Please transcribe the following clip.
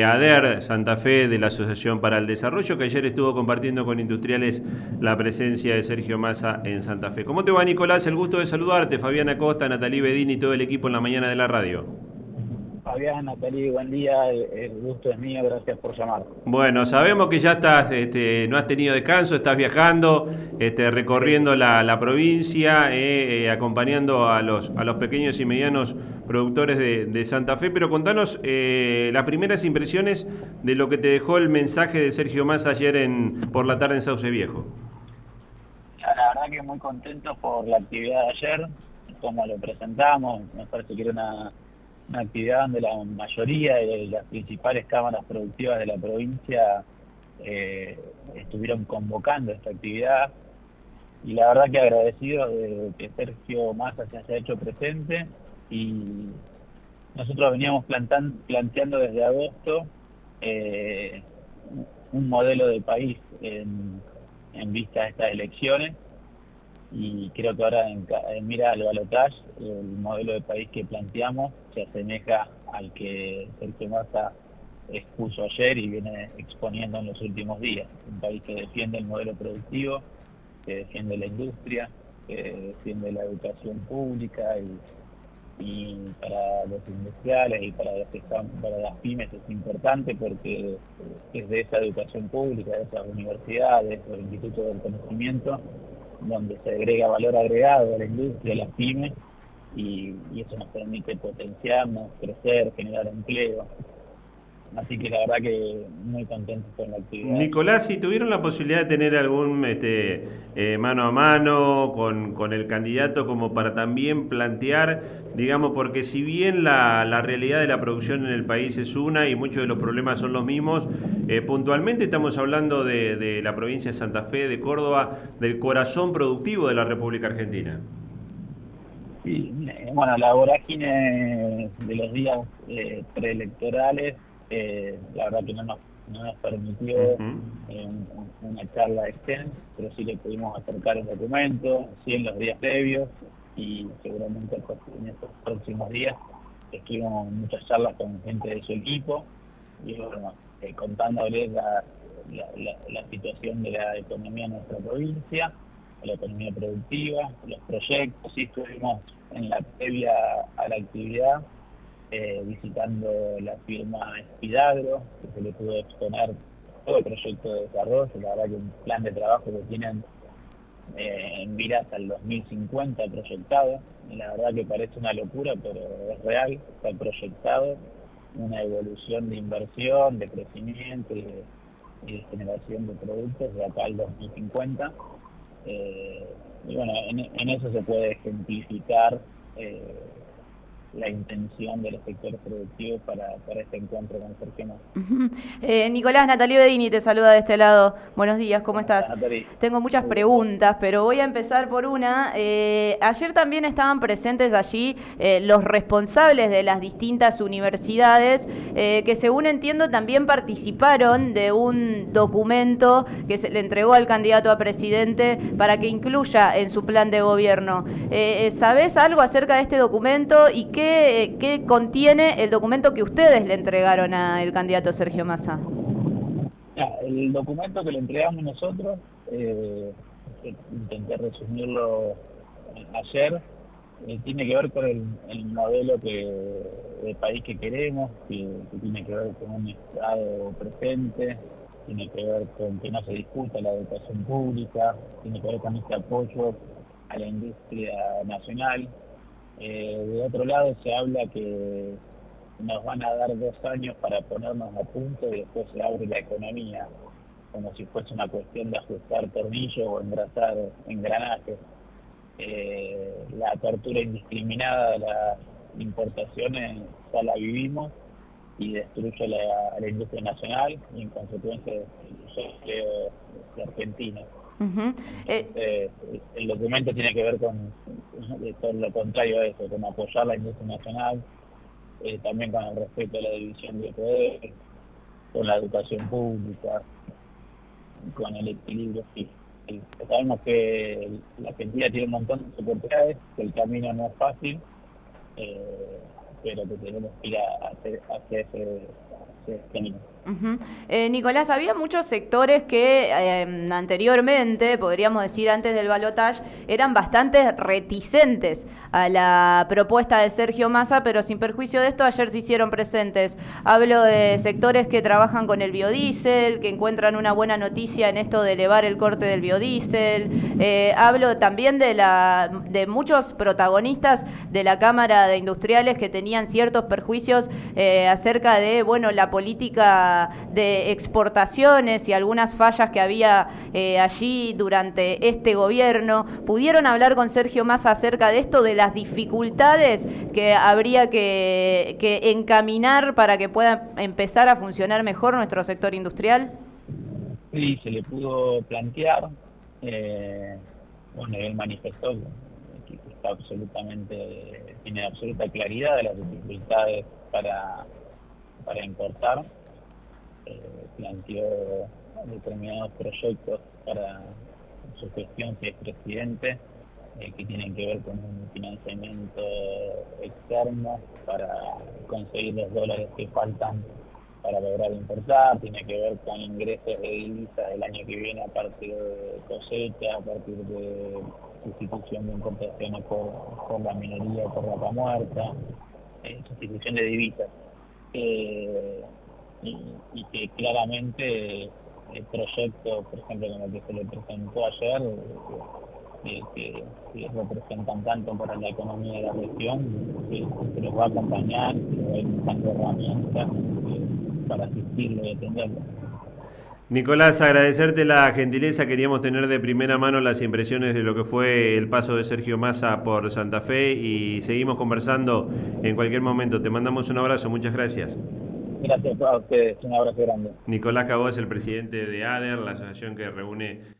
ADER Santa Fe de la Asociación para el Desarrollo, que ayer estuvo compartiendo con industriales la presencia de Sergio Massa en Santa Fe. ¿Cómo te va, Nicolás? El gusto de saludarte. Fabiana Costa, Natalí Bedini y todo el equipo en la mañana de la radio. Fabián, Natalie, buen día, el gusto es mío, gracias por llamar. Bueno, sabemos que ya estás, este, no has tenido descanso, estás viajando, este, recorriendo la, provincia, eh, eh, acompañando a los, a los pequeños y medianos productores de, Santa Fe, pero contanos eh, las primeras impresiones de lo que te dejó el mensaje de Sergio Más ayer en, por la tarde en Sauce Viejo. La verdad que muy contento por la actividad de ayer, como lo presentamos, me parece que era una una actividad donde la mayoría de las principales cámaras productivas de la provincia eh, estuvieron convocando esta actividad. Y la verdad que agradecido de que Sergio Massa se haya hecho presente. Y nosotros veníamos planteando desde agosto eh, un modelo de país en, en vista de estas elecciones y creo que ahora en, mira al balotaje el modelo de país que planteamos se asemeja al que Sergio Massa expuso ayer y viene exponiendo en los últimos días. Un país que defiende el modelo productivo, que defiende la industria, que defiende la educación pública y, para los industriales y para, para las pymes es importante porque es de esa educación pública, de esas universidades, de esos institutos del conocimiento, donde se agrega valor agregado a la industria, a las pymes, y, eso nos permite potenciarnos, crecer, generar empleo. Así que la verdad que muy contentos con la actividad. Nicolás, si tuvieron la posibilidad de tener algún este, eh, mano a mano con, con, el candidato como para también plantear, digamos, porque si bien la, la, realidad de la producción en el país es una y muchos de los problemas son los mismos, eh, puntualmente estamos hablando de, de la provincia de Santa Fe, de Córdoba, del corazón productivo de la República Argentina. Sí, bueno, la vorágine de los días eh, preelectorales, eh, la verdad que no nos, permitió eh, una charla extensa, pero sí le pudimos acercar el documento, sí en los días previos y seguramente en estos próximos días escribimos muchas charlas con gente de su equipo y bueno, contándoles la, situación de la economía en nuestra provincia la economía productiva, los proyectos, sí estuvimos en la previa a la actividad eh, visitando la firma Espidagro, que se le pudo exponer todo el proyecto de desarrollo, la verdad que un plan de trabajo que tienen eh, en mira hasta el 2050 proyectado, la verdad que parece una locura, pero es real, está proyectado una evolución de inversión, de crecimiento y de, generación de productos de acá al 2050 eh, y bueno, en, eso se puede ejemplificar eh, la intención de los sectores productivos para, para este encuentro con Sergio eh, Nicolás, Natalia Bedini te saluda de este lado. Buenos días, ¿cómo estás? Tengo muchas preguntas, pero voy a empezar por una. Eh, ayer también estaban presentes allí eh, los responsables de las distintas universidades, que según entiendo también participaron de un documento que se le entregó al candidato a presidente para que incluya en su plan de gobierno. ¿Sabés algo acerca de este documento y qué ¿qué, contiene el documento que ustedes le entregaron al candidato Sergio Massa? El documento que le entregamos nosotros, eh, intenté resumirlo ayer, eh, tiene que ver con el, modelo de país que queremos, que, tiene que ver con un Estado presente, tiene que ver con que no se discuta la educación pública, tiene que ver con este apoyo a la industria nacional, eh, de otro lado se habla que nos van a dar dos años para ponernos a punto y después se abre la economía, como si fuese una cuestión de ajustar tornillos o engrasar engranajes. Eh, la apertura indiscriminada de las importaciones ya la vivimos y destruye la, la industria nacional y en consecuencia el empleo de Argentina. Eh, el documento tiene que ver con, lo contrario a eso, con apoyar la industria nacional, eh, también con el respeto a la división de poder, con la educación pública, con el equilibrio Sabemos que la Argentina tiene un montón de oportunidades, que el camino no es fácil, eh, pero que tenemos que ir hacia, ese, eh, Nicolás, había muchos sectores que eh, anteriormente, podríamos decir antes del balotaje, eran bastante reticentes a la propuesta de Sergio Massa, pero sin perjuicio de esto, ayer se hicieron presentes. Hablo de sectores que trabajan con el biodiesel, que encuentran una buena noticia en esto de elevar el corte del biodiesel. Eh, hablo también de, la, de muchos protagonistas de la Cámara de Industriales que tenían ciertos perjuicios acerca de bueno la política de exportaciones y algunas fallas que había eh, allí durante este gobierno. ¿Pudieron hablar con Sergio más acerca de esto, de las dificultades que habría que, encaminar para que pueda empezar a funcionar mejor nuestro sector industrial? Sí, se le pudo plantear. Eh, bueno, él manifestó que está absolutamente, tiene absoluta claridad de las dificultades para, para importar eh, planteó determinados proyectos para su gestión si es presidente, eh, que tienen que ver con un financiamiento externo para conseguir los dólares que faltan para lograr importar, tiene que ver con ingresos de divisas el año que viene a partir de cosecha, a partir de sustitución de importaciones por, la minería, por la muerta, eh, sustitución de divisas. Eh, y, que claramente el proyecto, por ejemplo, como el que se le presentó ayer, eh, que, representan tanto para la economía de la región, que, se los va a acompañar, que va a ir buscando herramientas eh, para asistirlo y atenderlo. Nicolás, agradecerte la gentileza. Queríamos tener de primera mano las impresiones de lo que fue el paso de Sergio Massa por Santa Fe y seguimos conversando en cualquier momento. Te mandamos un abrazo. Muchas gracias. Gracias a ustedes, un abrazo grande. Nicolás Cabó es el presidente de ADER, la asociación que reúne